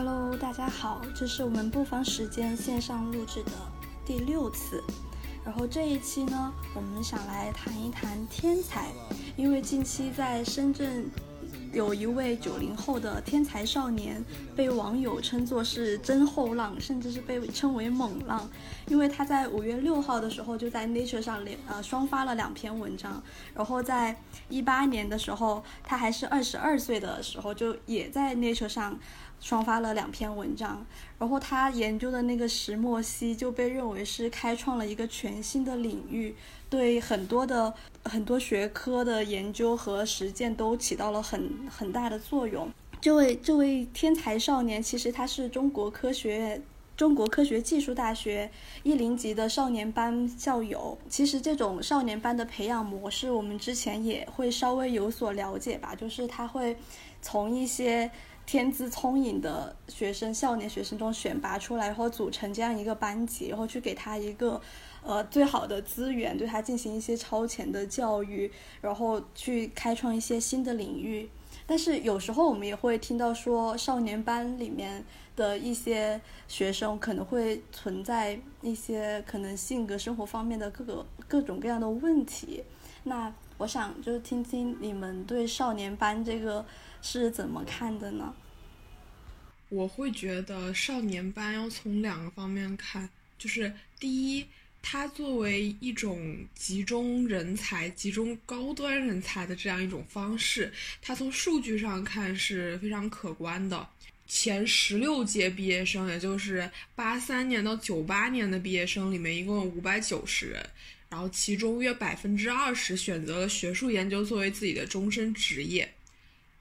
Hello，大家好，这是我们不妨时间线上录制的第六次。然后这一期呢，我们想来谈一谈天才，因为近期在深圳。有一位九零后的天才少年，被网友称作是真后浪，甚至是被称为猛浪，因为他在五月六号的时候就在 Nature 上连呃双发了两篇文章，然后在一八年的时候，他还是二十二岁的时候，就也在 Nature 上。双发了两篇文章，然后他研究的那个石墨烯就被认为是开创了一个全新的领域，对很多的很多学科的研究和实践都起到了很很大的作用。这位这位天才少年，其实他是中国科学院中国科学技术大学一零级的少年班校友。其实这种少年班的培养模式，我们之前也会稍微有所了解吧，就是他会从一些。天资聪颖的学生，少年学生中选拔出来，然后组成这样一个班级，然后去给他一个，呃，最好的资源，对他进行一些超前的教育，然后去开创一些新的领域。但是有时候我们也会听到说，少年班里面的一些学生可能会存在一些可能性格、生活方面的各个各种各样的问题。那我想就是听听你们对少年班这个。是怎么看的呢？我会觉得少年班要从两个方面看，就是第一，它作为一种集中人才、集中高端人才的这样一种方式，它从数据上看是非常可观的。前十六届毕业生，也就是八三年到九八年的毕业生里面，一共有五百九十人，然后其中约百分之二十选择了学术研究作为自己的终身职业。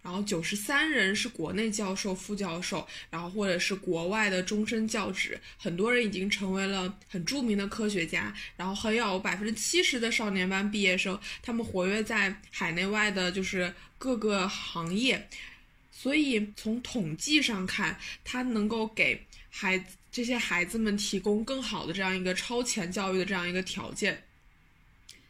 然后九十三人是国内教授、副教授，然后或者是国外的终身教职，很多人已经成为了很著名的科学家。然后还有百分之七十的少年班毕业生，他们活跃在海内外的，就是各个行业。所以从统计上看，它能够给孩这些孩子们提供更好的这样一个超前教育的这样一个条件。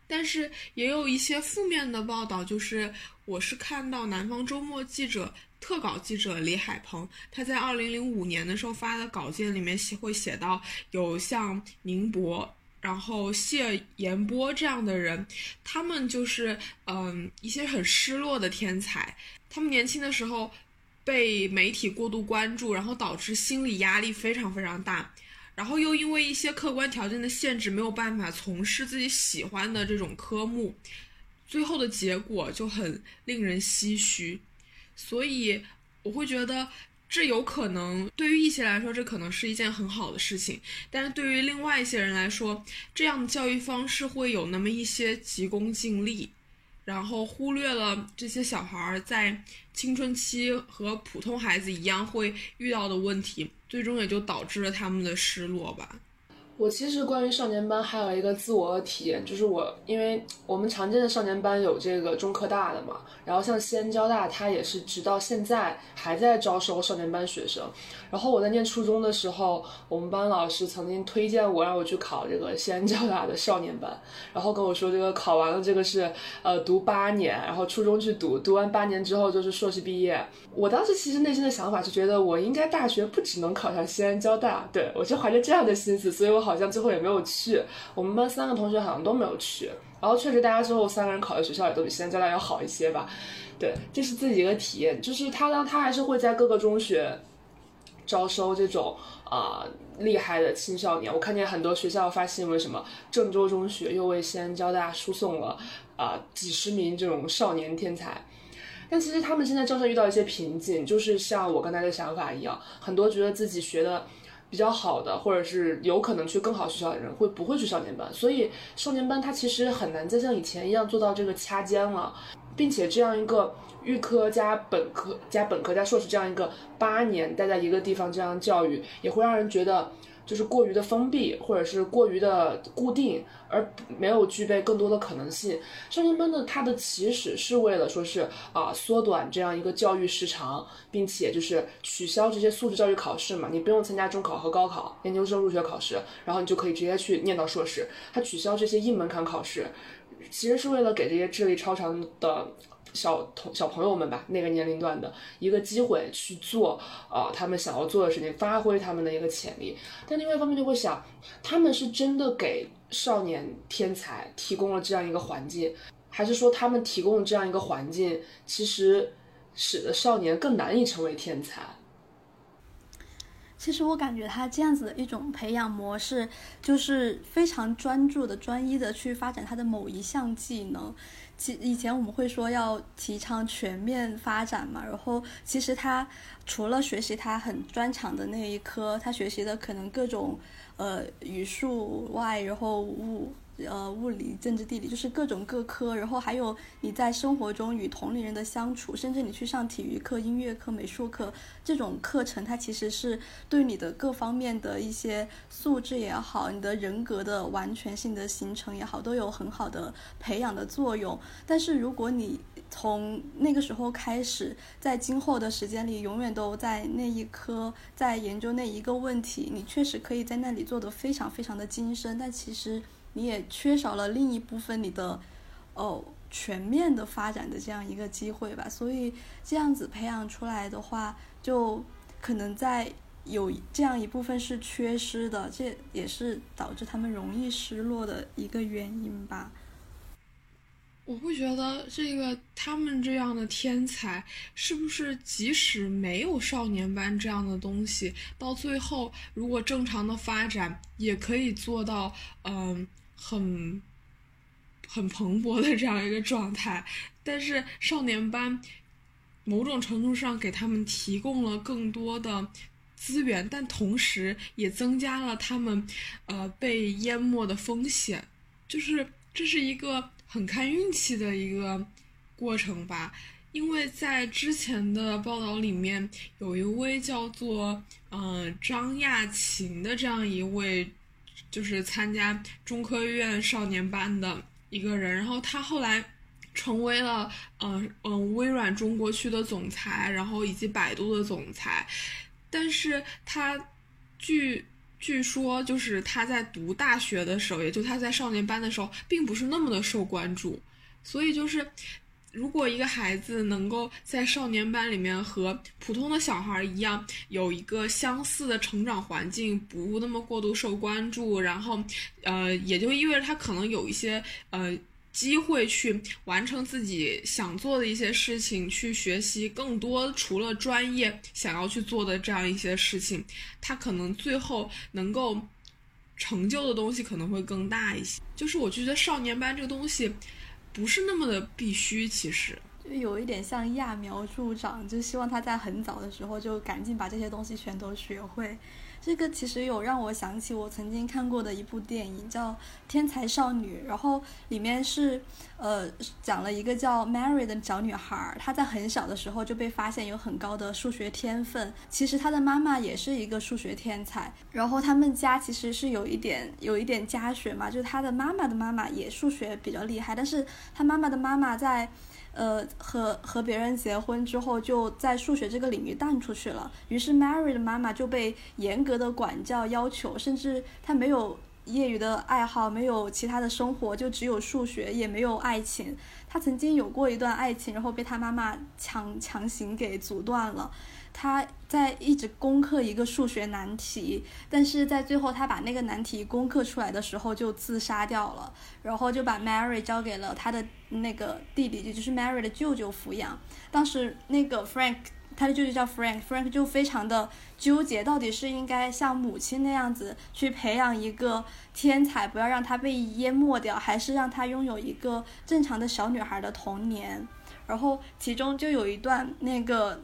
但是也有一些负面的报道，就是我是看到南方周末记者特稿记者李海鹏，他在二零零五年的时候发的稿件里面写会写到，有像宁博，然后谢延波这样的人，他们就是嗯一些很失落的天才，他们年轻的时候被媒体过度关注，然后导致心理压力非常非常大。然后又因为一些客观条件的限制，没有办法从事自己喜欢的这种科目，最后的结果就很令人唏嘘。所以我会觉得，这有可能对于一些来说，这可能是一件很好的事情；但是对于另外一些人来说，这样的教育方式会有那么一些急功近利。然后忽略了这些小孩在青春期和普通孩子一样会遇到的问题，最终也就导致了他们的失落吧。我其实关于少年班还有一个自我的体验，就是我因为我们常见的少年班有这个中科大的嘛，然后像西安交大，它也是直到现在还在招收少年班学生。然后我在念初中的时候，我们班老师曾经推荐我让我去考这个西安交大的少年班，然后跟我说这个考完了这个是呃读八年，然后初中去读，读完八年之后就是硕士毕业。我当时其实内心的想法是觉得我应该大学不只能考上西安交大，对我就怀着这样的心思，所以我。好像最后也没有去，我们班三个同学好像都没有去。然后确实，大家最后三个人考的学校也都比西安交大要好一些吧。对，这是自己一个体验。就是他呢，他还是会在各个中学招收这种啊厉害的青少年。我看见很多学校发新闻，什么郑州中学又为西安交大输送了啊几十名这种少年天才。但其实他们现在正是遇到一些瓶颈，就是像我刚才的想法一样，很多觉得自己学的。比较好的，或者是有可能去更好学校的人，会不会去少年班？所以少年班它其实很难再像以前一样做到这个掐尖了，并且这样一个预科加本科加本科加硕士这样一个八年待在一个地方这样教育，也会让人觉得。就是过于的封闭，或者是过于的固定，而没有具备更多的可能性。少年班的它的起始是为了说是啊缩短这样一个教育时长，并且就是取消这些素质教育考试嘛，你不用参加中考和高考、研究生入学考试，然后你就可以直接去念到硕士。它取消这些硬门槛考试，其实是为了给这些智力超常的。小同小朋友们吧，那个年龄段的一个机会去做啊、他们想要做的事情，发挥他们的一个潜力。但另外一方面就会想，他们是真的给少年天才提供了这样一个环境，还是说他们提供的这样一个环境，其实使得少年更难以成为天才？其实我感觉他这样子的一种培养模式，就是非常专注的、专一的去发展他的某一项技能。其以前我们会说要提倡全面发展嘛，然后其实他除了学习他很专长的那一科，他学习的可能各种呃语数外，然后物。呃，物理、政治、地理，就是各种各科，然后还有你在生活中与同龄人的相处，甚至你去上体育课、音乐课、美术课这种课程，它其实是对你的各方面的一些素质也好，你的人格的完全性的形成也好，都有很好的培养的作用。但是如果你从那个时候开始，在今后的时间里，永远都在那一科在研究那一个问题，你确实可以在那里做得非常非常的精深，但其实。你也缺少了另一部分你的，哦，全面的发展的这样一个机会吧。所以这样子培养出来的话，就可能在有这样一部分是缺失的，这也是导致他们容易失落的一个原因吧。我会觉得这个他们这样的天才，是不是即使没有少年班这样的东西，到最后如果正常的发展，也可以做到，嗯。很很蓬勃的这样一个状态，但是少年班某种程度上给他们提供了更多的资源，但同时也增加了他们呃被淹没的风险，就是这是一个很看运气的一个过程吧。因为在之前的报道里面，有一位叫做嗯张亚勤的这样一位。就是参加中科院少年班的一个人，然后他后来成为了嗯嗯微软中国区的总裁，然后以及百度的总裁。但是他据据说就是他在读大学的时候，也就他在少年班的时候，并不是那么的受关注，所以就是。如果一个孩子能够在少年班里面和普通的小孩一样，有一个相似的成长环境，不那么过度受关注，然后，呃，也就意味着他可能有一些呃机会去完成自己想做的一些事情，去学习更多除了专业想要去做的这样一些事情，他可能最后能够成就的东西可能会更大一些。就是我觉得少年班这个东西。不是那么的必须，其实就有一点像揠苗助长，就希望他在很早的时候就赶紧把这些东西全都学会。这个其实有让我想起我曾经看过的一部电影，叫《天才少女》，然后里面是呃讲了一个叫 Mary 的小女孩，她在很小的时候就被发现有很高的数学天分。其实她的妈妈也是一个数学天才，然后他们家其实是有一点有一点家学嘛，就是她的妈妈的妈妈也数学比较厉害，但是她妈妈的妈妈在。呃，和和别人结婚之后，就在数学这个领域淡出去了。于是，Mary 的妈妈就被严格的管教要求，甚至她没有业余的爱好，没有其他的生活，就只有数学，也没有爱情。她曾经有过一段爱情，然后被她妈妈强强行给阻断了。他在一直攻克一个数学难题，但是在最后他把那个难题攻克出来的时候就自杀掉了，然后就把 Mary 交给了他的那个弟弟，也就是 Mary 的舅舅抚养。当时那个 Frank，他的舅舅叫 Frank，Frank 就非常的纠结，到底是应该像母亲那样子去培养一个天才，不要让他被淹没掉，还是让他拥有一个正常的小女孩的童年。然后其中就有一段那个。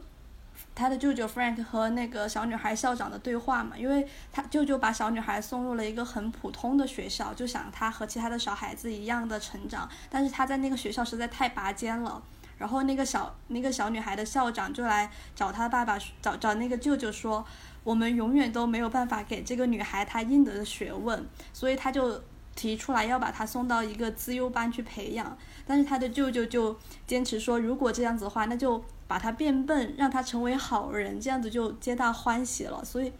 他的舅舅 Frank 和那个小女孩校长的对话嘛，因为他舅舅把小女孩送入了一个很普通的学校，就想她和其他的小孩子一样的成长，但是她在那个学校实在太拔尖了。然后那个小那个小女孩的校长就来找他爸爸，找找那个舅舅说，我们永远都没有办法给这个女孩她应得的学问，所以他就提出来要把她送到一个资优班去培养。但是他的舅舅就坚持说，如果这样子的话，那就。把他变笨，让他成为好人，这样子就皆大欢喜了。所以，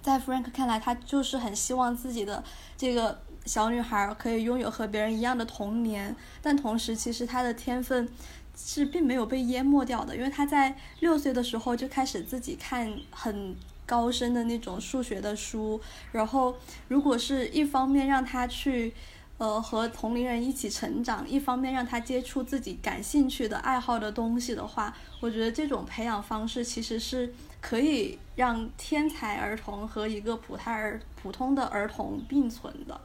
在 Frank 看来，他就是很希望自己的这个小女孩可以拥有和别人一样的童年，但同时，其实他的天分是并没有被淹没掉的，因为他在六岁的时候就开始自己看很高深的那种数学的书，然后如果是一方面让他去。呃，和同龄人一起成长，一方面让他接触自己感兴趣的爱好的东西的话，我觉得这种培养方式其实是可以让天才儿童和一个普胎儿普通的儿童并存的。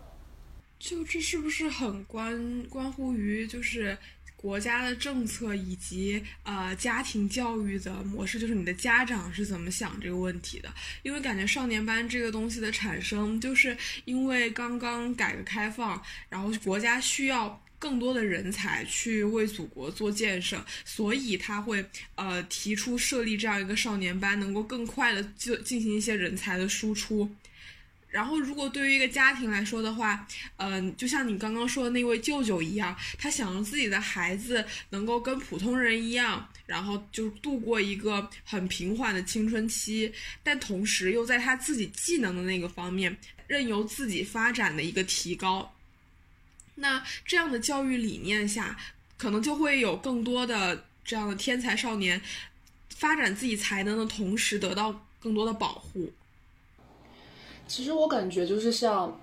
就这是不是很关关乎于就是？国家的政策以及呃家庭教育的模式，就是你的家长是怎么想这个问题的？因为感觉少年班这个东西的产生，就是因为刚刚改革开放，然后国家需要更多的人才去为祖国做建设，所以他会呃提出设立这样一个少年班，能够更快的就进行一些人才的输出。然后，如果对于一个家庭来说的话，嗯，就像你刚刚说的那位舅舅一样，他想让自己的孩子能够跟普通人一样，然后就度过一个很平缓的青春期，但同时又在他自己技能的那个方面任由自己发展的一个提高。那这样的教育理念下，可能就会有更多的这样的天才少年发展自己才能的同时得到更多的保护。其实我感觉就是像。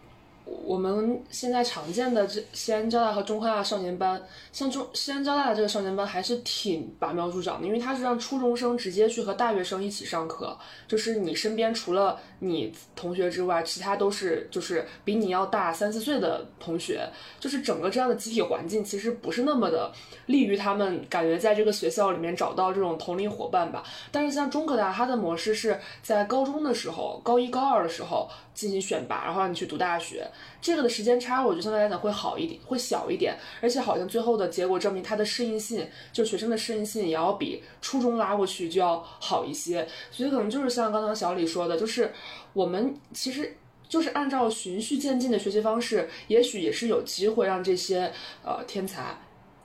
我们现在常见的这西安交大和中科大少年班，像中西安交大的这个少年班还是挺拔苗助长的，因为它是让初中生直接去和大学生一起上课，就是你身边除了你同学之外，其他都是就是比你要大三四岁的同学，就是整个这样的集体环境其实不是那么的利于他们感觉在这个学校里面找到这种同龄伙伴吧。但是像中科大，它的模式是在高中的时候，高一高二的时候进行选拔，然后让你去读大学。这个的时间差，我觉得相对来讲会好一点，会小一点，而且好像最后的结果证明，他的适应性，就学生的适应性也要比初中拉过去就要好一些。所以可能就是像刚刚小李说的，就是我们其实就是按照循序渐进的学习方式，也许也是有机会让这些呃天才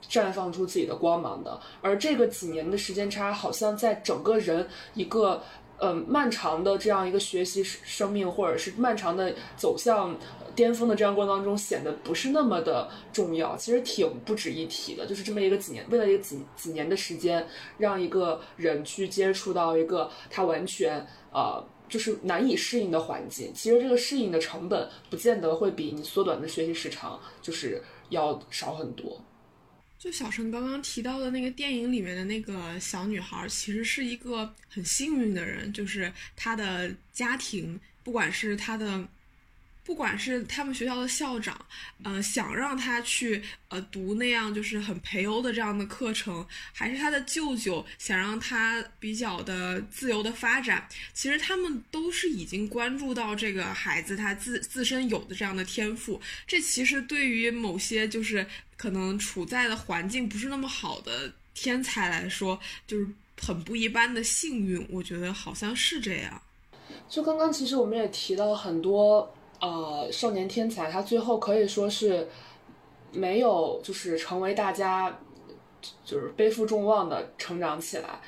绽放出自己的光芒的。而这个几年的时间差，好像在整个人一个。嗯，漫长的这样一个学习生命，或者是漫长的走向巅峰的这样过程当中，显得不是那么的重要。其实挺不值一提的，就是这么一个几年，为了一个几几年的时间，让一个人去接触到一个他完全呃就是难以适应的环境。其实这个适应的成本，不见得会比你缩短的学习时长就是要少很多。就小陈刚刚提到的那个电影里面的那个小女孩，其实是一个很幸运的人，就是她的家庭，不管是她的。不管是他们学校的校长，呃，想让他去呃读那样就是很培优的这样的课程，还是他的舅舅想让他比较的自由的发展，其实他们都是已经关注到这个孩子他自自身有的这样的天赋。这其实对于某些就是可能处在的环境不是那么好的天才来说，就是很不一般的幸运。我觉得好像是这样。就刚刚其实我们也提到很多。呃，少年天才，他最后可以说是没有，就是成为大家就是背负众望的成长起来。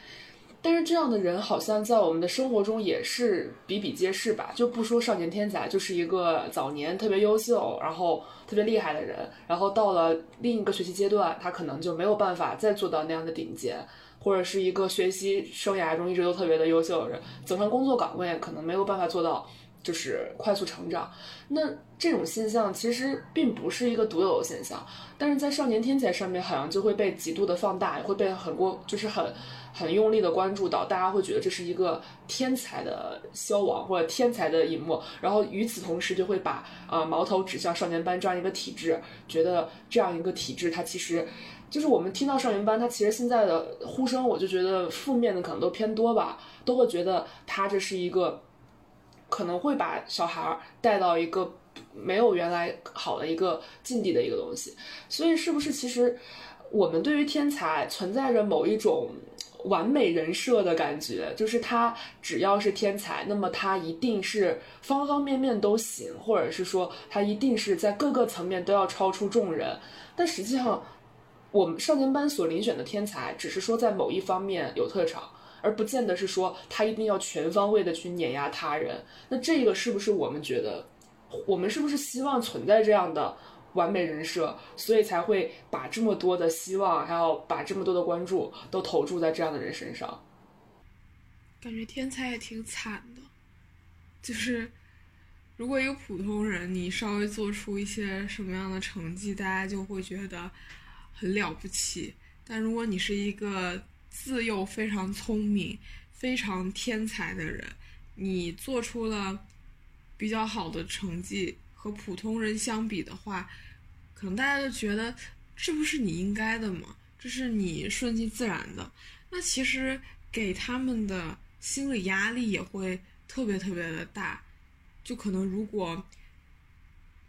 但是这样的人好像在我们的生活中也是比比皆是吧？就不说少年天才，就是一个早年特别优秀，然后特别厉害的人，然后到了另一个学习阶段，他可能就没有办法再做到那样的顶尖，或者是一个学习生涯中一直都特别的优秀的人，走上工作岗位可能没有办法做到。就是快速成长，那这种现象其实并不是一个独有的现象，但是在少年天才上面好像就会被极度的放大，也会被很过就是很很用力的关注到，大家会觉得这是一个天才的消亡或者天才的隐没，然后与此同时就会把啊矛头指向少年班这样一个体制，觉得这样一个体制它其实就是我们听到少年班，它其实现在的呼声，我就觉得负面的可能都偏多吧，都会觉得它这是一个。可能会把小孩带到一个没有原来好的一个境地的一个东西，所以是不是其实我们对于天才存在着某一种完美人设的感觉？就是他只要是天才，那么他一定是方方面面都行，或者是说他一定是在各个层面都要超出众人。但实际上，我们少年班所遴选的天才，只是说在某一方面有特长。而不见得是说他一定要全方位的去碾压他人，那这个是不是我们觉得，我们是不是希望存在这样的完美人设，所以才会把这么多的希望，还有把这么多的关注都投注在这样的人身上。感觉天才也挺惨的，就是如果一个普通人，你稍微做出一些什么样的成绩，大家就会觉得很了不起。但如果你是一个自幼非常聪明、非常天才的人，你做出了比较好的成绩，和普通人相比的话，可能大家都觉得这不是你应该的吗？这是你顺其自然的。那其实给他们的。心理压力也会特别特别的大，就可能如果，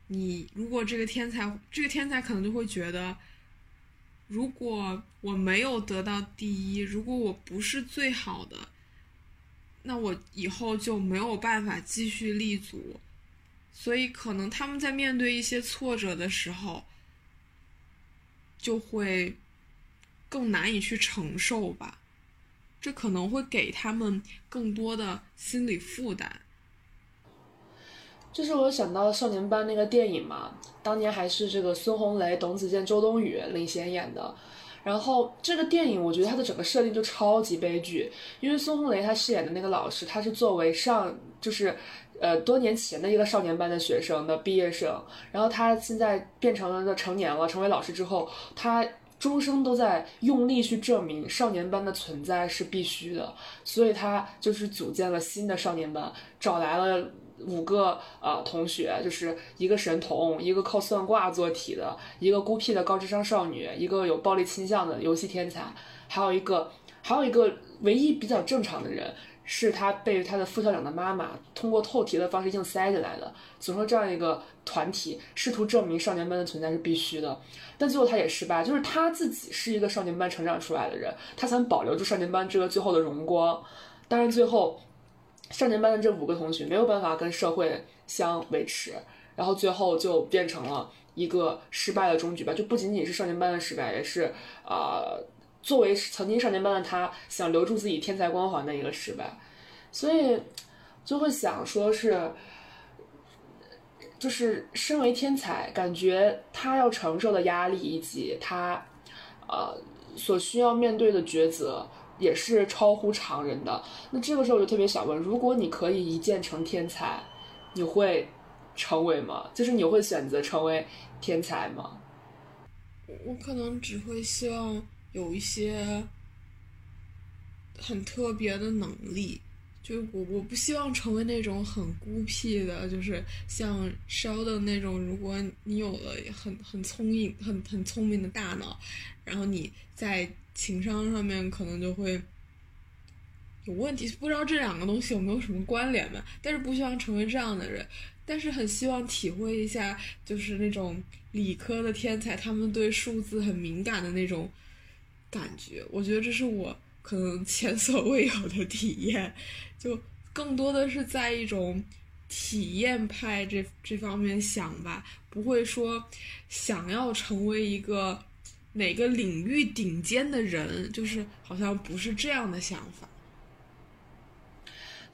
你如果这个天才，这个天才可能就会觉得，如果我没有得到第一，如果我不是最好的，那我以后就没有办法继续立足，所以可能他们在面对一些挫折的时候，就会更难以去承受吧。这可能会给他们更多的心理负担。就是我想到少年班那个电影嘛，当年还是这个孙红雷、董子健、周冬雨领衔演的。然后这个电影，我觉得它的整个设定就超级悲剧，因为孙红雷他饰演的那个老师，他是作为上就是呃多年前的一个少年班的学生的毕业生，然后他现在变成了成年了，成为老师之后，他。终生都在用力去证明少年班的存在是必须的，所以他就是组建了新的少年班，找来了五个呃同学，就是一个神童，一个靠算卦做题的，一个孤僻的高智商少女，一个有暴力倾向的游戏天才，还有一个还有一个唯一比较正常的人。是他被他的副校长的妈妈通过透题的方式硬塞进来的，组成这样一个团体，试图证明少年班的存在是必须的，但最后他也失败。就是他自己是一个少年班成长出来的人，他想保留住少年班这个最后的荣光，但是最后少年班的这五个同学没有办法跟社会相维持，然后最后就变成了一个失败的终局吧。就不仅仅是少年班的失败，也是啊。作为曾经少年班的他，想留住自己天才光环的一个失败，所以就会想说是，就是身为天才，感觉他要承受的压力以及他呃所需要面对的抉择也是超乎常人的。那这个时候我就特别想问：如果你可以一键成天才，你会成为吗？就是你会选择成为天才吗？我可能只会希望。有一些很特别的能力，就我我不希望成为那种很孤僻的，就是像烧的那种。如果你有了很很聪明、很很聪明的大脑，然后你在情商上面可能就会有问题。不知道这两个东西有没有什么关联吧？但是不希望成为这样的人，但是很希望体会一下，就是那种理科的天才，他们对数字很敏感的那种。感觉，我觉得这是我可能前所未有的体验，就更多的是在一种体验派这这方面想吧，不会说想要成为一个哪个领域顶尖的人，就是好像不是这样的想法。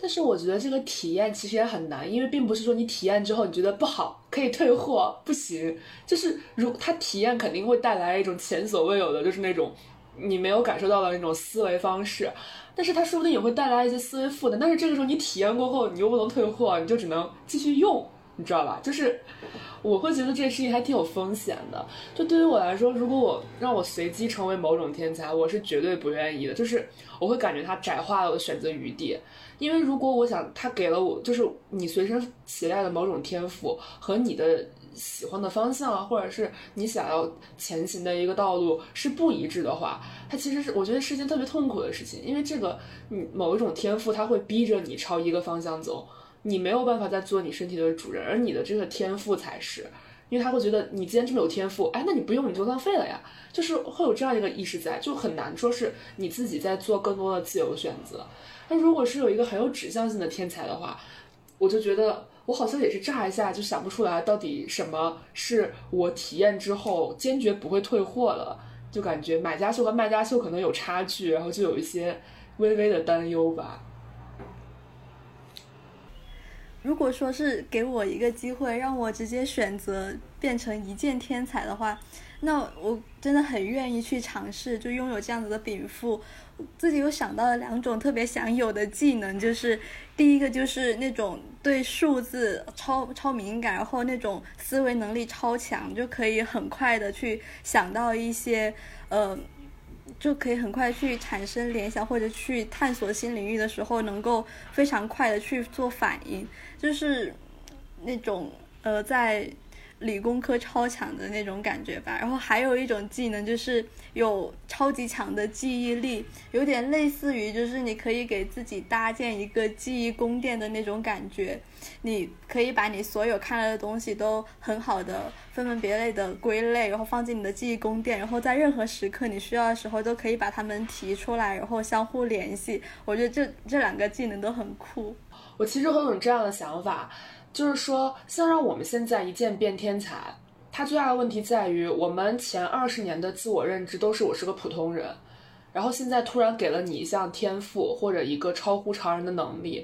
但是我觉得这个体验其实也很难，因为并不是说你体验之后你觉得不好可以退货，不行，就是如他体验肯定会带来一种前所未有的，就是那种。你没有感受到的那种思维方式，但是它说不定也会带来一些思维负担。但是这个时候你体验过后，你又不能退货，你就只能继续用，你知道吧？就是我会觉得这件事情还挺有风险的。就对于我来说，如果我让我随机成为某种天才，我是绝对不愿意的。就是我会感觉它窄化了我的选择余地。因为如果我想他给了我，就是你随身携带的某种天赋和你的。喜欢的方向啊，或者是你想要前行的一个道路是不一致的话，它其实是我觉得是件特别痛苦的事情，因为这个你某一种天赋，它会逼着你朝一个方向走，你没有办法再做你身体的主人，而你的这个天赋才是，因为他会觉得你既然这么有天赋，哎，那你不用你就浪费了呀，就是会有这样一个意识在，就很难说是你自己在做更多的自由选择。那如果是有一个很有指向性的天才的话，我就觉得。我好像也是乍一下就想不出来，到底什么是我体验之后坚决不会退货了，就感觉买家秀和卖家秀可能有差距，然后就有一些微微的担忧吧。如果说是给我一个机会，让我直接选择变成一剑天才的话，那我真的很愿意去尝试，就拥有这样子的禀赋。自己有想到了两种特别想有的技能，就是第一个就是那种对数字超超敏感，然后那种思维能力超强，就可以很快的去想到一些呃。就可以很快去产生联想，或者去探索新领域的时候，能够非常快的去做反应，就是那种呃在。理工科超强的那种感觉吧，然后还有一种技能就是有超级强的记忆力，有点类似于就是你可以给自己搭建一个记忆宫殿的那种感觉，你可以把你所有看了的东西都很好的分门别类的归类，然后放进你的记忆宫殿，然后在任何时刻你需要的时候都可以把它们提出来，然后相互联系。我觉得这这两个技能都很酷。我其实很有这样的想法。就是说，像让我们现在一键变天才，它最大的问题在于，我们前二十年的自我认知都是我是个普通人，然后现在突然给了你一项天赋或者一个超乎常人的能力，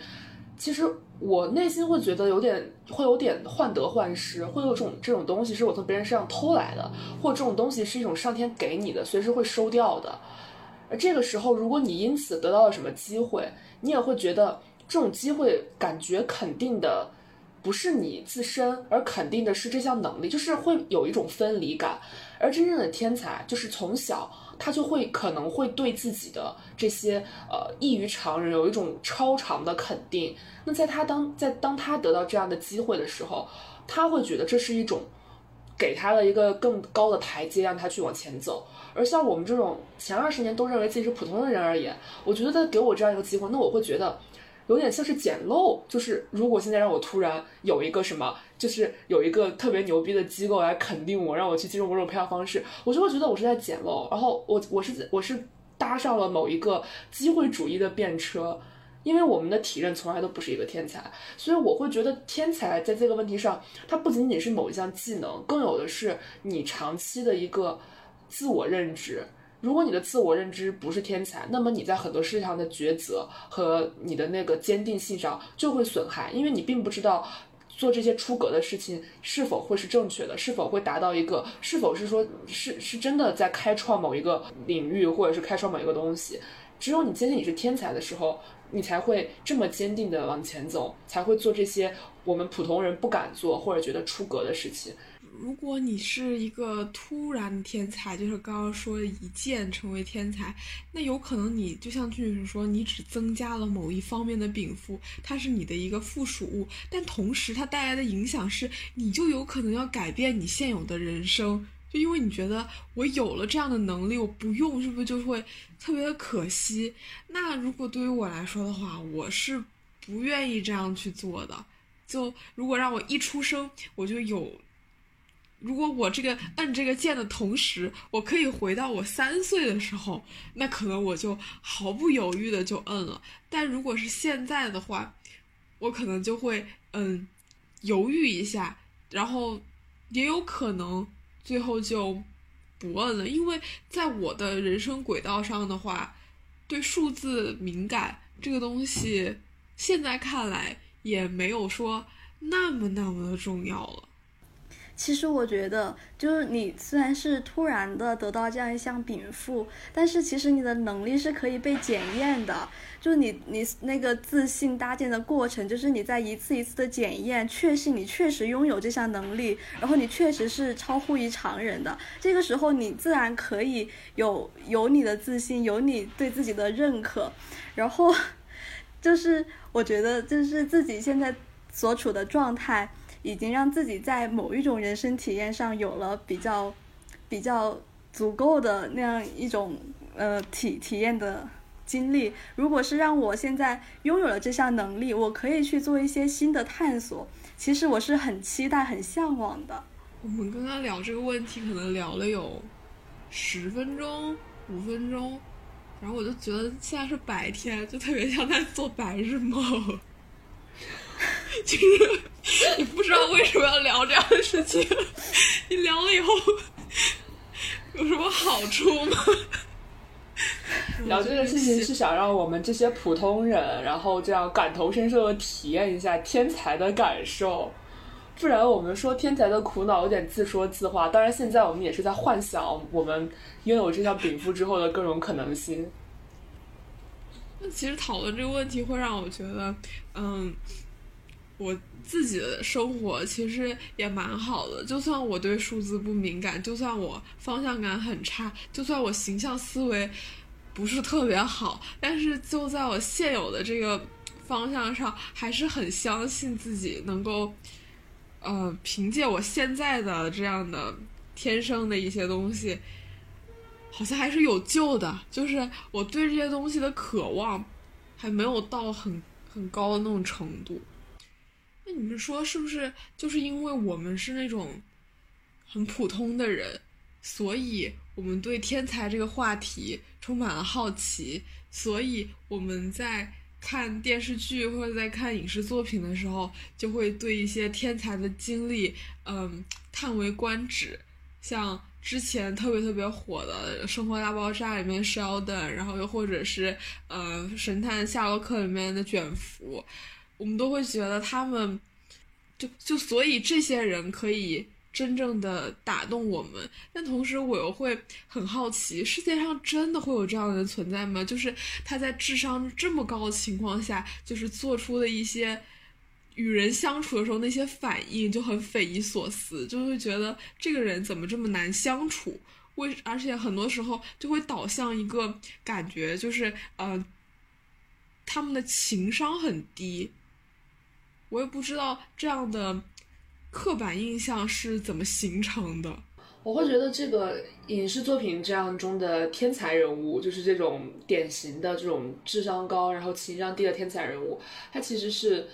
其实我内心会觉得有点会有点患得患失，会有种这种东西是我从别人身上偷来的，或这种东西是一种上天给你的，随时会收掉的。而这个时候，如果你因此得到了什么机会，你也会觉得这种机会感觉肯定的。不是你自身，而肯定的是这项能力，就是会有一种分离感。而真正的天才，就是从小他就会可能会对自己的这些呃异于常人有一种超常的肯定。那在他当在当他得到这样的机会的时候，他会觉得这是一种给他的一个更高的台阶，让他去往前走。而像我们这种前二十年都认为自己是普通的人而言，我觉得他给我这样一个机会，那我会觉得。有点像是捡漏，就是如果现在让我突然有一个什么，就是有一个特别牛逼的机构来肯定我，让我去进入某种培养方式，我就会觉得我是在捡漏，然后我我是我是搭上了某一个机会主义的便车，因为我们的体认从来都不是一个天才，所以我会觉得天才在这个问题上，它不仅仅是某一项技能，更有的是你长期的一个自我认知。如果你的自我认知不是天才，那么你在很多事情上的抉择和你的那个坚定性上就会损害，因为你并不知道做这些出格的事情是否会是正确的，是否会达到一个，是否是说是是真的在开创某一个领域，或者是开创某一个东西。只有你坚信你是天才的时候，你才会这么坚定的往前走，才会做这些我们普通人不敢做或者觉得出格的事情。如果你是一个突然天才，就是刚刚说的一键成为天才，那有可能你就像俊女士说，你只增加了某一方面的禀赋，它是你的一个附属物，但同时它带来的影响是，你就有可能要改变你现有的人生，就因为你觉得我有了这样的能力，我不用是不是就会特别的可惜？那如果对于我来说的话，我是不愿意这样去做的。就如果让我一出生我就有。如果我这个摁这个键的同时，我可以回到我三岁的时候，那可能我就毫不犹豫的就摁了。但如果是现在的话，我可能就会嗯犹豫一下，然后也有可能最后就不摁了，因为在我的人生轨道上的话，对数字敏感这个东西，现在看来也没有说那么那么的重要了。其实我觉得，就是你虽然是突然的得到这样一项禀赋，但是其实你的能力是可以被检验的。就是你你那个自信搭建的过程，就是你在一次一次的检验，确信你确实拥有这项能力，然后你确实是超乎于常人的。这个时候，你自然可以有有你的自信，有你对自己的认可。然后，就是我觉得，就是自己现在所处的状态。已经让自己在某一种人生体验上有了比较比较足够的那样一种呃体体验的经历。如果是让我现在拥有了这项能力，我可以去做一些新的探索。其实我是很期待、很向往的。我们刚刚聊这个问题，可能聊了有十分钟、五分钟，然后我就觉得现在是白天，就特别像在做白日梦。就是你不知道为什么要聊这样的事情，你聊了以后有什么好处吗？聊这个事情是想让我们这些普通人，然后这样感同身受的体验一下天才的感受，不然我们说天才的苦恼有点自说自话。当然，现在我们也是在幻想我们拥有这项禀赋之后的各种可能性。那其实讨论这个问题会让我觉得，嗯，我自己的生活其实也蛮好的。就算我对数字不敏感，就算我方向感很差，就算我形象思维不是特别好，但是就在我现有的这个方向上，还是很相信自己能够，呃，凭借我现在的这样的天生的一些东西。好像还是有救的，就是我对这些东西的渴望，还没有到很很高的那种程度。那你们说是不是就是因为我们是那种很普通的人，所以我们对天才这个话题充满了好奇，所以我们在看电视剧或者在看影视作品的时候，就会对一些天才的经历，嗯，叹为观止，像。之前特别特别火的《生活大爆炸》里面 Sheldon，然后又或者是呃《神探夏洛克》里面的卷福，我们都会觉得他们就就所以这些人可以真正的打动我们，但同时我又会很好奇，世界上真的会有这样的人存在吗？就是他在智商这么高的情况下，就是做出的一些。与人相处的时候，那些反应就很匪夷所思，就会觉得这个人怎么这么难相处？为而且很多时候就会导向一个感觉，就是呃，他们的情商很低。我也不知道这样的刻板印象是怎么形成的。我会觉得这个影视作品这样中的天才人物，就是这种典型的这种智商高然后情商低的天才人物，他其实是。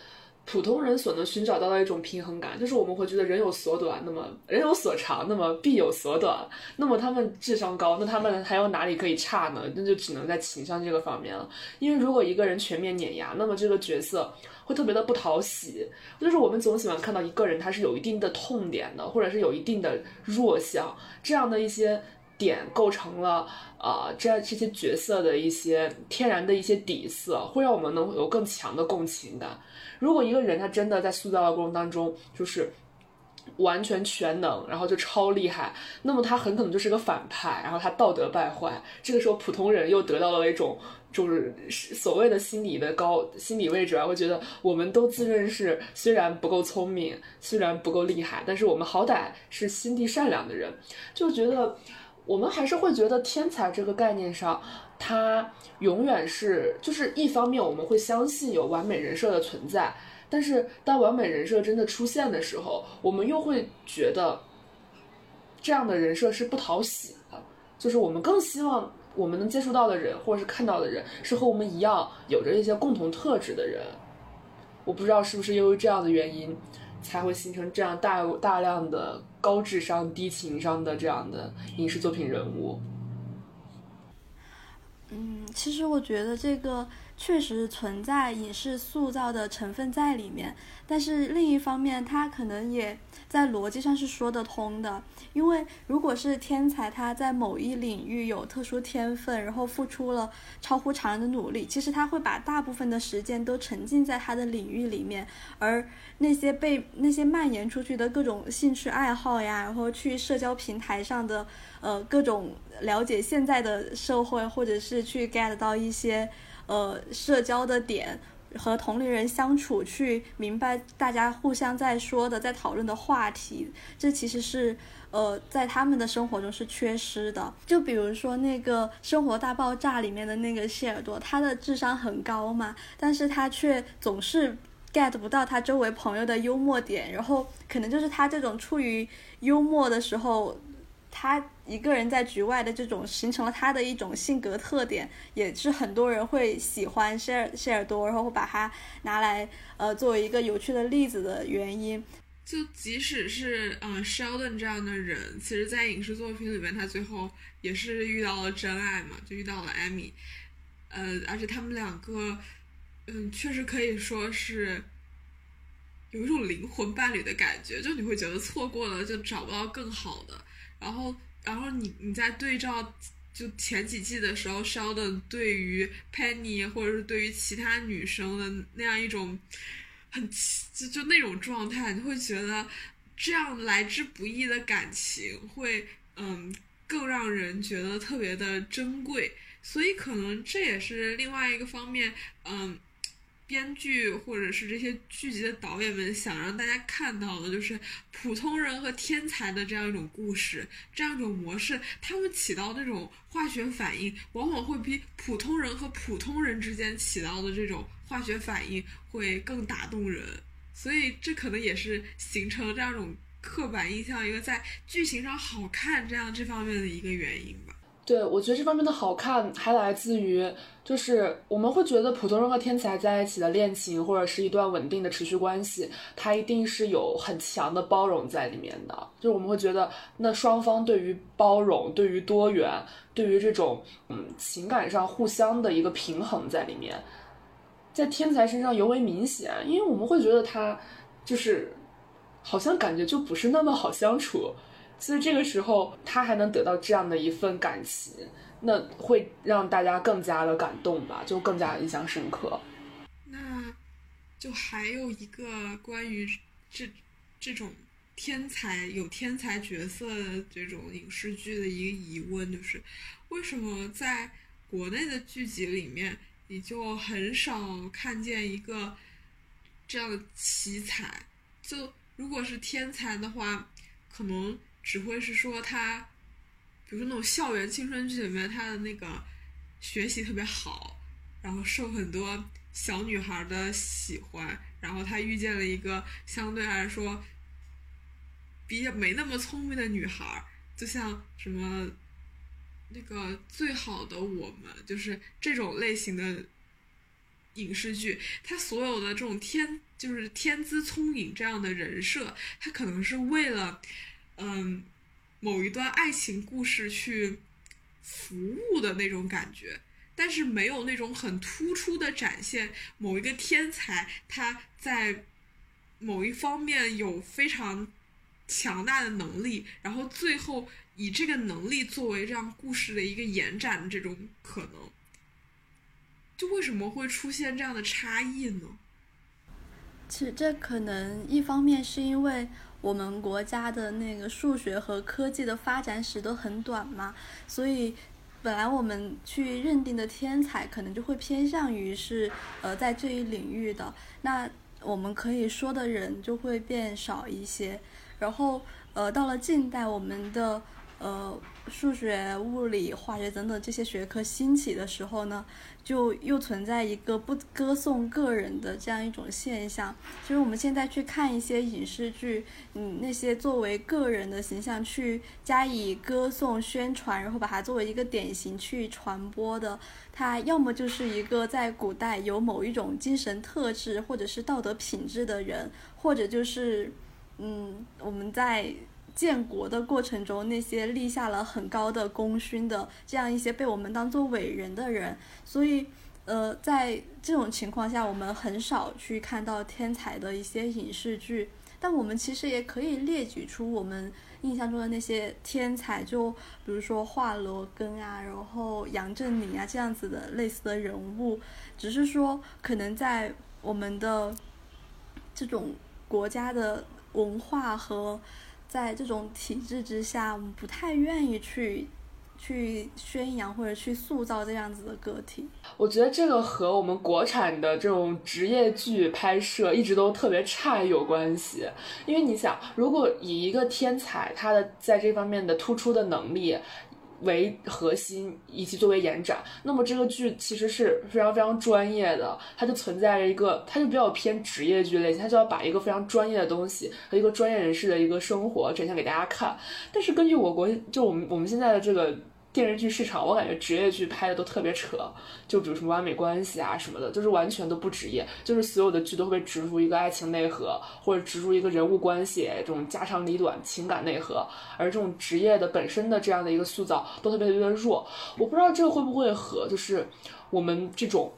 普通人所能寻找到的一种平衡感，就是我们会觉得人有所短，那么人有所长，那么必有所短。那么他们智商高，那他们还有哪里可以差呢？那就只能在情商这个方面了。因为如果一个人全面碾压，那么这个角色会特别的不讨喜。就是我们总喜欢看到一个人他是有一定的痛点的，或者是有一定的弱项，这样的一些点构成了啊，这这些角色的一些天然的一些底色，会让我们能有更强的共情感。如果一个人他真的在塑造的过程当中就是完全全能，然后就超厉害，那么他很可能就是个反派，然后他道德败坏。这个时候普通人又得到了一种就是所谓的心理的高心理位置啊，会觉得我们都自认是虽然不够聪明，虽然不够厉害，但是我们好歹是心地善良的人，就觉得我们还是会觉得天才这个概念上。他永远是，就是一方面我们会相信有完美人设的存在，但是当完美人设真的出现的时候，我们又会觉得这样的人设是不讨喜的。就是我们更希望我们能接触到的人，或者是看到的人，是和我们一样有着一些共同特质的人。我不知道是不是由于这样的原因，才会形成这样大大量的高智商低情商的这样的影视作品人物。嗯，其实我觉得这个确实存在影视塑造的成分在里面，但是另一方面，它可能也在逻辑上是说得通的。因为如果是天才，他在某一领域有特殊天分，然后付出了超乎常人的努力，其实他会把大部分的时间都沉浸在他的领域里面，而那些被那些蔓延出去的各种兴趣爱好呀，然后去社交平台上的。呃，各种了解现在的社会，或者是去 get 到一些呃社交的点，和同龄人相处，去明白大家互相在说的、在讨论的话题，这其实是呃在他们的生活中是缺失的。就比如说那个《生活大爆炸》里面的那个谢尔多，他的智商很高嘛，但是他却总是 get 不到他周围朋友的幽默点，然后可能就是他这种处于幽默的时候。他一个人在局外的这种，形成了他的一种性格特点，也是很多人会喜欢谢尔谢尔多，然后会把他拿来呃作为一个有趣的例子的原因。就即使是呃 Sheldon 这样的人，其实，在影视作品里面，他最后也是遇到了真爱嘛，就遇到了 Amy，呃，而且他们两个，嗯，确实可以说是有一种灵魂伴侣的感觉，就你会觉得错过了就找不到更好的。然后，然后你你在对照就前几季的时候，Sheldon 对于 Penny 或者是对于其他女生的那样一种很就就那种状态，你会觉得这样来之不易的感情会嗯更让人觉得特别的珍贵，所以可能这也是另外一个方面，嗯。编剧或者是这些剧集的导演们想让大家看到的，就是普通人和天才的这样一种故事，这样一种模式，他们起到那种化学反应，往往会比普通人和普通人之间起到的这种化学反应会更打动人。所以，这可能也是形成这样一种刻板印象，一个在剧情上好看这样这方面的一个原因吧。对，我觉得这方面的好看还来自于，就是我们会觉得普通人和天才在一起的恋情，或者是一段稳定的持续关系，它一定是有很强的包容在里面的。就是我们会觉得，那双方对于包容、对于多元、对于这种嗯情感上互相的一个平衡在里面，在天才身上尤为明显，因为我们会觉得他就是好像感觉就不是那么好相处。所以这个时候，他还能得到这样的一份感情，那会让大家更加的感动吧，就更加印象深刻。那，就还有一个关于这这种天才有天才角色的这种影视剧的一个疑问，就是为什么在国内的剧集里面，你就很少看见一个这样的奇才？就如果是天才的话，可能。只会是说他，比如说那种校园青春剧里面，他的那个学习特别好，然后受很多小女孩的喜欢，然后他遇见了一个相对来说比较没那么聪明的女孩，就像什么那个最好的我们，就是这种类型的影视剧，他所有的这种天就是天资聪颖这样的人设，他可能是为了。嗯，某一段爱情故事去服务的那种感觉，但是没有那种很突出的展现某一个天才他在某一方面有非常强大的能力，然后最后以这个能力作为这样故事的一个延展的这种可能，就为什么会出现这样的差异呢？其实这可能一方面是因为。我们国家的那个数学和科技的发展史都很短嘛，所以本来我们去认定的天才可能就会偏向于是呃在这一领域的，那我们可以说的人就会变少一些，然后呃到了近代我们的。呃，数学、物理、化学等等这些学科兴起的时候呢，就又存在一个不歌颂个人的这样一种现象。其实我们现在去看一些影视剧，嗯，那些作为个人的形象去加以歌颂、宣传，然后把它作为一个典型去传播的，它要么就是一个在古代有某一种精神特质或者是道德品质的人，或者就是，嗯，我们在。建国的过程中，那些立下了很高的功勋的这样一些被我们当做伟人的人，所以，呃，在这种情况下，我们很少去看到天才的一些影视剧。但我们其实也可以列举出我们印象中的那些天才，就比如说华罗庚啊，然后杨振宁啊这样子的类似的人物。只是说，可能在我们的这种国家的文化和。在这种体制之下，我们不太愿意去去宣扬或者去塑造这样子的个体。我觉得这个和我们国产的这种职业剧拍摄一直都特别差有关系。因为你想，如果以一个天才他的在这方面的突出的能力。为核心以及作为延展，那么这个剧其实是非常非常专业的，它就存在着一个，它就比较偏职业剧类型，它就要把一个非常专业的东西和一个专业人士的一个生活展现给大家看。但是根据我国就我们我们现在的这个。电视剧市场，我感觉职业剧拍的都特别扯，就比如什么完美关系啊什么的，就是完全都不职业，就是所有的剧都会植入一个爱情内核，或者植入一个人物关系这种家长里短情感内核，而这种职业的本身的这样的一个塑造都特别特别弱。我不知道这个会不会和就是我们这种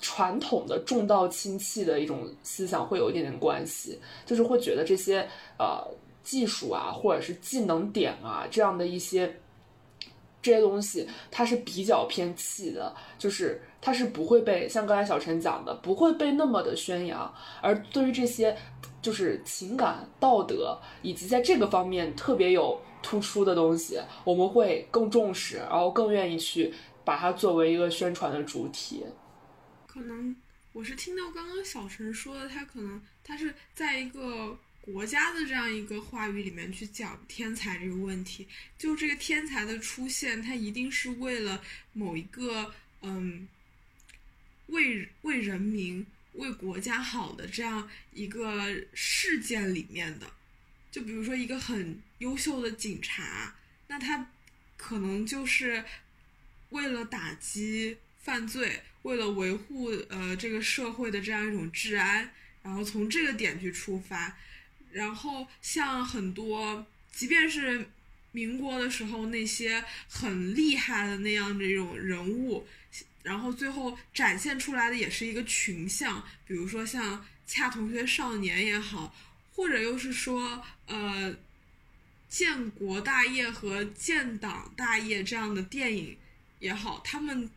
传统的重道轻器的一种思想会有一点点关系，就是会觉得这些呃技术啊或者是技能点啊这样的一些。这些东西它是比较偏气的，就是它是不会被像刚才小陈讲的，不会被那么的宣扬。而对于这些就是情感、道德以及在这个方面特别有突出的东西，我们会更重视，然后更愿意去把它作为一个宣传的主体。可能我是听到刚刚小陈说的，他可能他是在一个。国家的这样一个话语里面去讲天才这个问题，就这个天才的出现，它一定是为了某一个嗯，为为人民、为国家好的这样一个事件里面的。就比如说一个很优秀的警察，那他可能就是为了打击犯罪，为了维护呃这个社会的这样一种治安，然后从这个点去出发。然后像很多，即便是民国的时候那些很厉害的那样的一种人物，然后最后展现出来的也是一个群像，比如说像《恰同学少年》也好，或者又是说呃建国大业和建党大业这样的电影也好，他们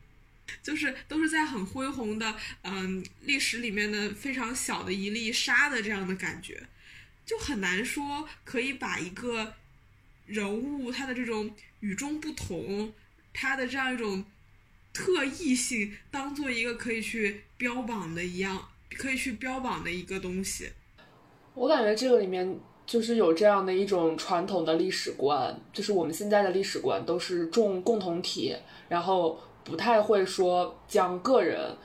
就是都是在很恢宏的嗯历史里面的非常小的一粒沙的这样的感觉。就很难说可以把一个人物他的这种与众不同，他的这样一种特异性，当做一个可以去标榜的一样，可以去标榜的一个东西。我感觉这个里面就是有这样的一种传统的历史观，就是我们现在的历史观都是重共同体，然后不太会说将个人。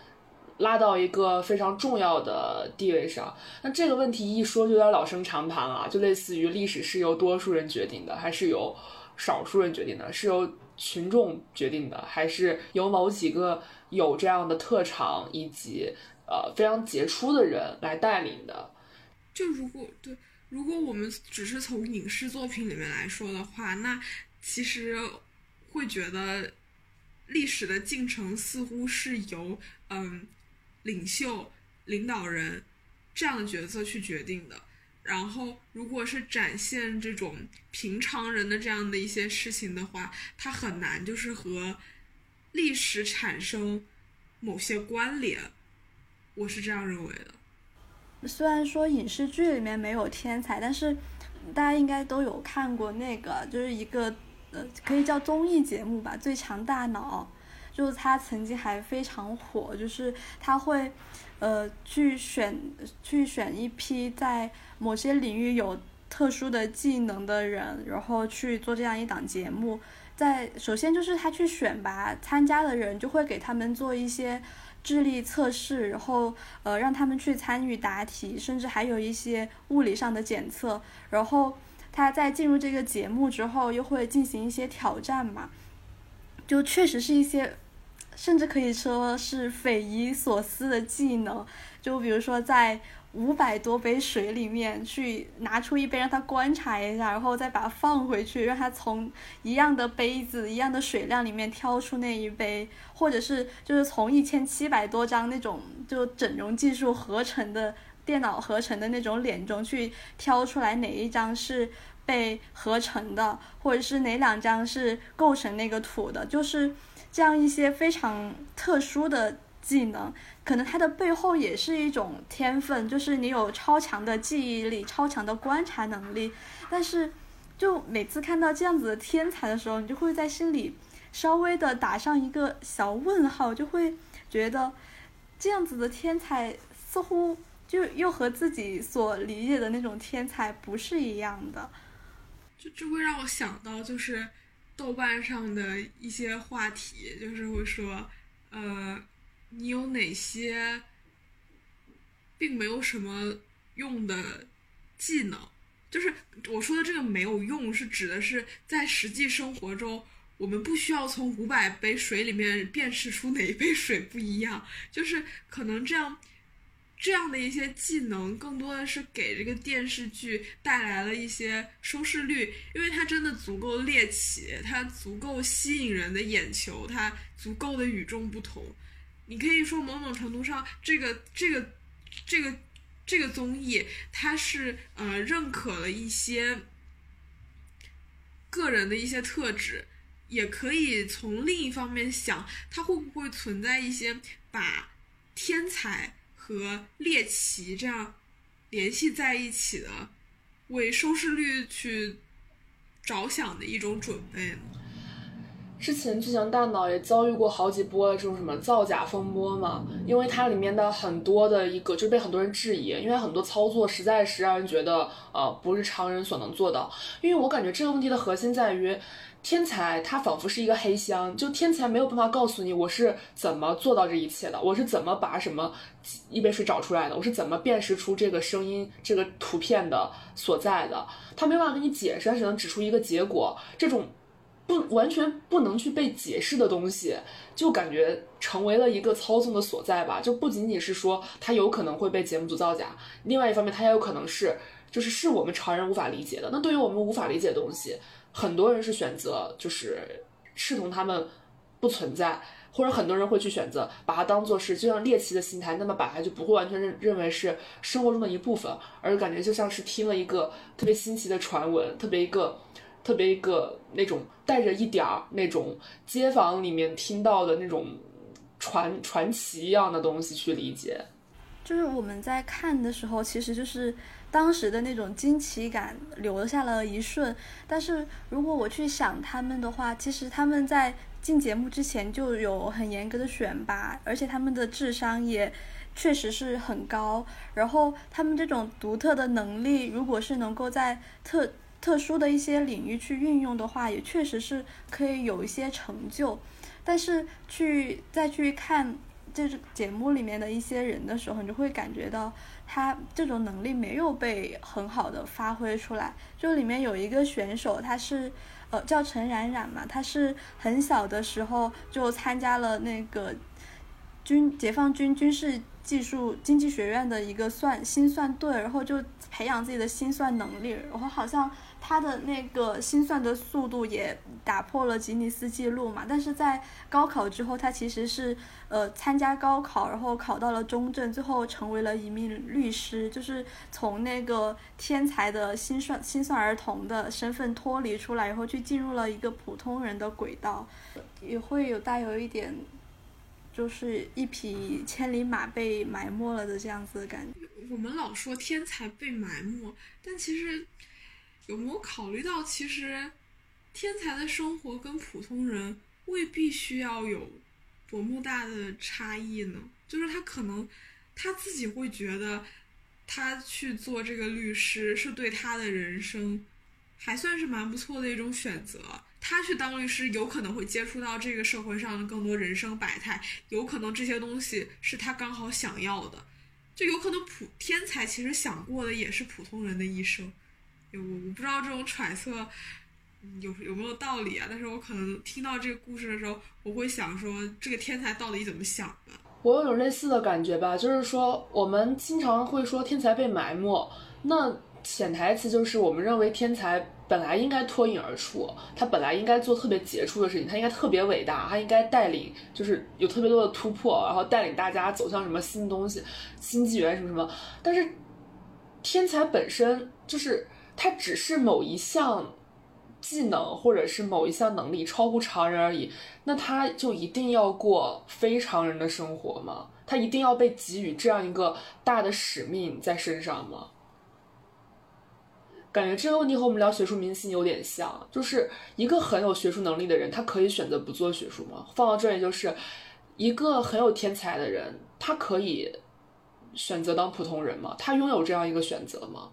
拉到一个非常重要的地位上，那这个问题一说就有点老生常谈了，就类似于历史是由多数人决定的，还是由少数人决定的？是由群众决定的，还是由某几个有这样的特长以及呃非常杰出的人来带领的？就如果对，如果我们只是从影视作品里面来说的话，那其实会觉得历史的进程似乎是由嗯。领袖、领导人这样的角色去决定的。然后，如果是展现这种平常人的这样的一些事情的话，它很难就是和历史产生某些关联。我是这样认为的。虽然说影视剧里面没有天才，但是大家应该都有看过那个，就是一个呃，可以叫综艺节目吧，《最强大脑》。就是他曾经还非常火，就是他会，呃，去选去选一批在某些领域有特殊的技能的人，然后去做这样一档节目。在首先就是他去选拔参加的人，就会给他们做一些智力测试，然后呃让他们去参与答题，甚至还有一些物理上的检测。然后他在进入这个节目之后，又会进行一些挑战嘛。就确实是一些，甚至可以说是匪夷所思的技能。就比如说，在五百多杯水里面去拿出一杯，让他观察一下，然后再把它放回去，让他从一样的杯子、一样的水量里面挑出那一杯，或者是就是从一千七百多张那种就整容技术合成的电脑合成的那种脸中去挑出来哪一张是。被合成的，或者是哪两张是构成那个图的，就是这样一些非常特殊的技能，可能它的背后也是一种天分，就是你有超强的记忆力、超强的观察能力。但是，就每次看到这样子的天才的时候，你就会在心里稍微的打上一个小问号，就会觉得这样子的天才似乎就又和自己所理解的那种天才不是一样的。就这会让我想到，就是豆瓣上的一些话题，就是会说，呃，你有哪些并没有什么用的技能？就是我说的这个没有用，是指的是在实际生活中，我们不需要从五百杯水里面辨识出哪一杯水不一样，就是可能这样。这样的一些技能，更多的是给这个电视剧带来了一些收视率，因为它真的足够猎奇，它足够吸引人的眼球，它足够的与众不同。你可以说，某种程度上，这个这个这个这个综艺，它是呃认可了一些个人的一些特质，也可以从另一方面想，它会不会存在一些把天才和猎奇这样联系在一起的，为收视率去着想的一种准备呢？之前巨强大脑也遭遇过好几波这种什么造假风波嘛，因为它里面的很多的一个就被很多人质疑，因为很多操作实在是让人觉得呃不是常人所能做到。因为我感觉这个问题的核心在于，天才它仿佛是一个黑箱，就天才没有办法告诉你我是怎么做到这一切的，我是怎么把什么一杯水找出来的，我是怎么辨识出这个声音这个图片的所在的，他没办法给你解释，他只能指出一个结果，这种。不完全不能去被解释的东西，就感觉成为了一个操纵的所在吧。就不仅仅是说它有可能会被节目组造假，另外一方面它也有可能是，就是是我们常人无法理解的。那对于我们无法理解的东西，很多人是选择就是视同他们不存在，或者很多人会去选择把它当做是就像猎奇的心态，那么把它就不会完全认认为是生活中的一部分，而感觉就像是听了一个特别新奇的传闻，特别一个。特别一个那种带着一点儿那种街坊里面听到的那种传传奇一样的东西去理解，就是我们在看的时候，其实就是当时的那种惊奇感留下了一瞬。但是如果我去想他们的话，其实他们在进节目之前就有很严格的选拔，而且他们的智商也确实是很高。然后他们这种独特的能力，如果是能够在特特殊的一些领域去运用的话，也确实是可以有一些成就。但是去再去看这节目里面的一些人的时候，你就会感觉到他这种能力没有被很好的发挥出来。就里面有一个选手，他是呃叫陈冉冉嘛，他是很小的时候就参加了那个军解放军军事技术经济学院的一个算心算队，然后就培养自己的心算能力，然后好像。他的那个心算的速度也打破了吉尼斯纪录嘛，但是在高考之后，他其实是呃参加高考，然后考到了中正，最后成为了一名律师，就是从那个天才的心算心算儿童的身份脱离出来，然后去进入了一个普通人的轨道，也会有带有一点，就是一匹千里马被埋没了的这样子的感觉。我们老说天才被埋没，但其实。有没有考虑到，其实天才的生活跟普通人未必需要有多么大的差异呢？就是他可能他自己会觉得，他去做这个律师是对他的人生还算是蛮不错的一种选择。他去当律师，有可能会接触到这个社会上的更多人生百态，有可能这些东西是他刚好想要的。就有可能普天才其实想过的也是普通人的一生。我我不知道这种揣测有有没有道理啊，但是我可能听到这个故事的时候，我会想说，这个天才到底怎么想的？我有种类似的感觉吧，就是说，我们经常会说天才被埋没，那潜台词就是我们认为天才本来应该脱颖而出，他本来应该做特别杰出的事情，他应该特别伟大，他应该带领，就是有特别多的突破，然后带领大家走向什么新东西、新纪元什么什么。但是天才本身就是。他只是某一项技能或者是某一项能力超乎常人而已，那他就一定要过非常人的生活吗？他一定要被给予这样一个大的使命在身上吗？感觉这个问题和我们聊学术明星有点像，就是一个很有学术能力的人，他可以选择不做学术吗？放到这里，就是一个很有天才的人，他可以选择当普通人吗？他拥有这样一个选择吗？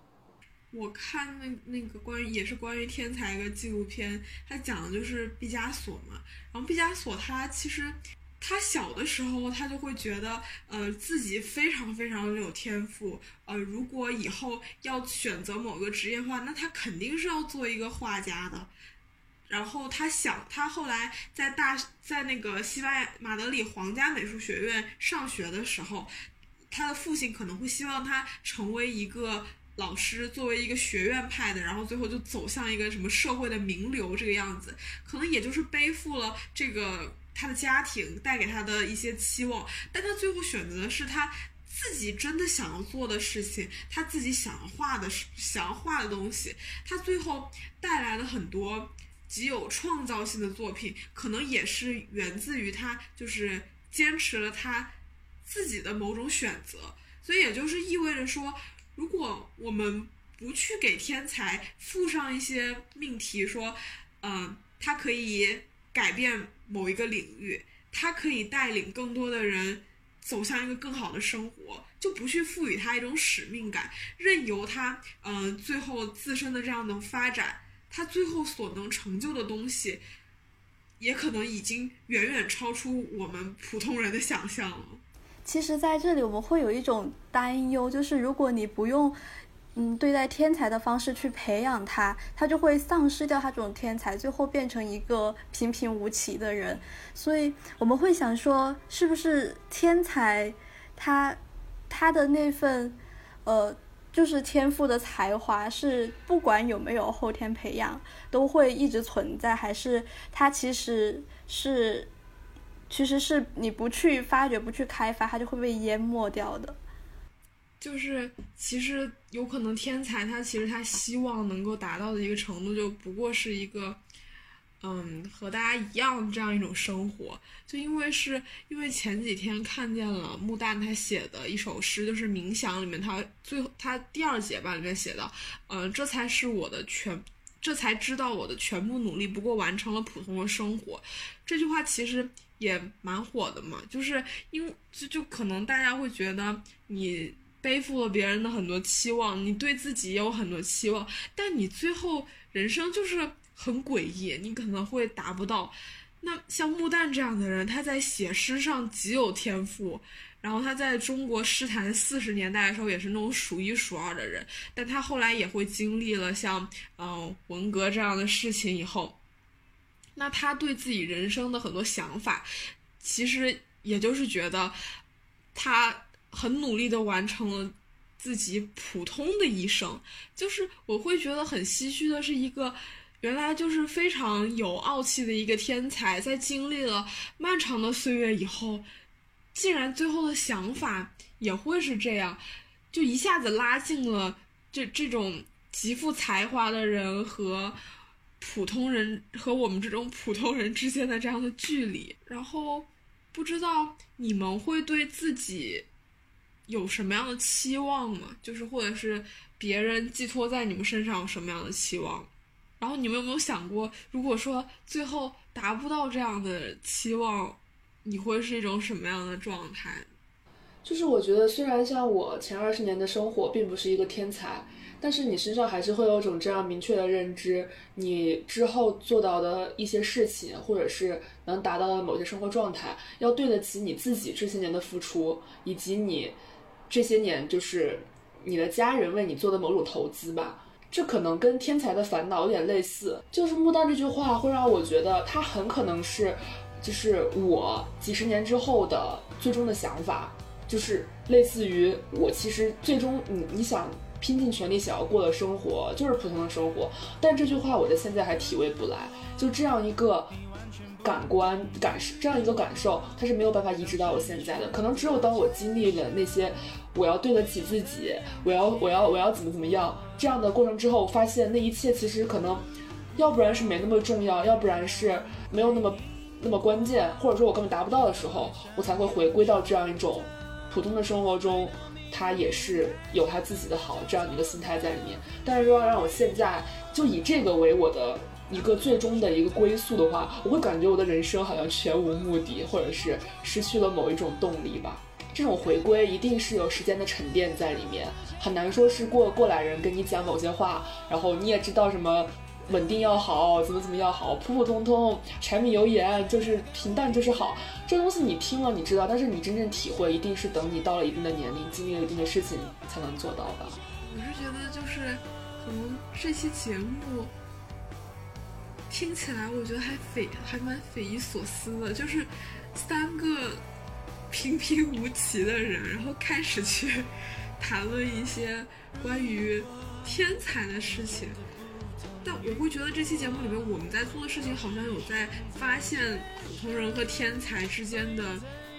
我看那那个关于也是关于天才一个纪录片，他讲的就是毕加索嘛。然后毕加索他其实他小的时候他就会觉得呃自己非常非常有天赋，呃如果以后要选择某个职业的话，那他肯定是要做一个画家的。然后他想，他后来在大在那个西班牙马德里皇家美术学院上学的时候，他的父亲可能会希望他成为一个。老师作为一个学院派的，然后最后就走向一个什么社会的名流这个样子，可能也就是背负了这个他的家庭带给他的一些期望，但他最后选择的是他自己真的想要做的事情，他自己想要画的、想要画的东西，他最后带来了很多极有创造性的作品，可能也是源自于他就是坚持了他自己的某种选择。所以也就是意味着说，如果我们不去给天才附上一些命题，说，嗯，他可以改变某一个领域，他可以带领更多的人走向一个更好的生活，就不去赋予他一种使命感，任由他，嗯，最后自身的这样的发展，他最后所能成就的东西，也可能已经远远超出我们普通人的想象了。其实，在这里我们会有一种担忧，就是如果你不用。嗯，对待天才的方式去培养他，他就会丧失掉他这种天才，最后变成一个平平无奇的人。所以我们会想说，是不是天才他他的那份呃，就是天赋的才华，是不管有没有后天培养，都会一直存在，还是他其实是其实是你不去发掘、不去开发，它就会被淹没掉的。就是其实有可能天才他其实他希望能够达到的一个程度，就不过是一个，嗯，和大家一样这样一种生活。就因为是因为前几天看见了穆旦他写的一首诗，就是冥想里面他最后他第二节吧里面写的，嗯，这才是我的全，这才知道我的全部努力不过完成了普通的生活。这句话其实也蛮火的嘛，就是因就就可能大家会觉得你。背负了别人的很多期望，你对自己也有很多期望，但你最后人生就是很诡异，你可能会达不到。那像穆旦这样的人，他在写诗上极有天赋，然后他在中国诗坛四十年代的时候也是那种数一数二的人，但他后来也会经历了像嗯文革这样的事情以后，那他对自己人生的很多想法，其实也就是觉得他。很努力的完成了自己普通的一生，就是我会觉得很唏嘘的是，一个原来就是非常有傲气的一个天才，在经历了漫长的岁月以后，竟然最后的想法也会是这样，就一下子拉近了这这种极富才华的人和普通人和我们这种普通人之间的这样的距离。然后不知道你们会对自己。有什么样的期望吗？就是或者是别人寄托在你们身上有什么样的期望？然后你们有没有想过，如果说最后达不到这样的期望，你会是一种什么样的状态？就是我觉得，虽然像我前二十年的生活并不是一个天才，但是你身上还是会有种这样明确的认知，你之后做到的一些事情，或者是能达到的某些生活状态，要对得起你自己这些年的付出，以及你。这些年，就是你的家人为你做的某种投资吧，这可能跟天才的烦恼有点类似。就是穆丹这句话会让我觉得，他很可能是，就是我几十年之后的最终的想法，就是类似于我其实最终你你想拼尽全力想要过的生活，就是普通的生活。但这句话我在现在还体味不来，就这样一个。感官感受这样一个感受，它是没有办法移植到我现在的。可能只有当我经历了那些，我要对得起自己，我要我要我要怎么怎么样这样的过程之后，我发现那一切其实可能，要不然是没那么重要，要不然是没有那么那么关键，或者说我根本达不到的时候，我才会回归到这样一种普通的生活中，他也是有他自己的好这样一个心态在里面。但是说让我现在就以这个为我的。一个最终的一个归宿的话，我会感觉我的人生好像全无目的，或者是失去了某一种动力吧。这种回归一定是有时间的沉淀在里面，很难说是过过来人跟你讲某些话，然后你也知道什么稳定要好，怎么怎么要好，普普通通，柴米油盐就是平淡就是好。这东西你听了你知道，但是你真正体会，一定是等你到了一定的年龄，经历了一定的事情才能做到的。我是觉得就是，可能这期节目。听起来我觉得还匪还蛮匪夷所思的，就是三个平平无奇的人，然后开始去谈论一些关于天才的事情。但我会觉得这期节目里面我们在做的事情，好像有在发现普通人和天才之间的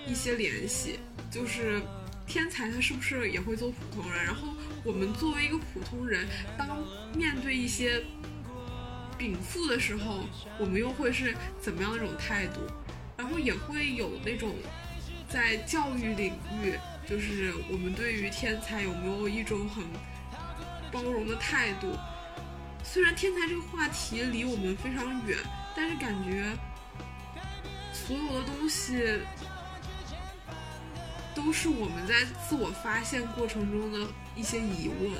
一些联系。就是天才他是不是也会做普通人？然后我们作为一个普通人，当面对一些。禀赋的时候，我们又会是怎么样的一种态度？然后也会有那种在教育领域，就是我们对于天才有没有一种很包容的态度？虽然天才这个话题离我们非常远，但是感觉所有的东西都是我们在自我发现过程中的一些疑问。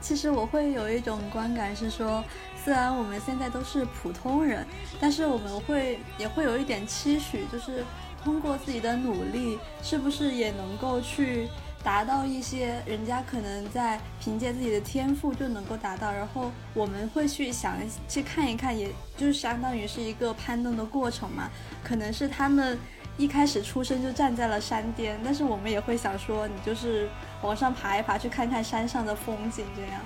其实我会有一种观感是说，虽然我们现在都是普通人，但是我们会也会有一点期许，就是通过自己的努力，是不是也能够去达到一些人家可能在凭借自己的天赋就能够达到，然后我们会去想去看一看，也就是相当于是一个攀登的过程嘛，可能是他们。一开始出生就站在了山巅，但是我们也会想说，你就是往上爬一爬，去看看山上的风景，这样。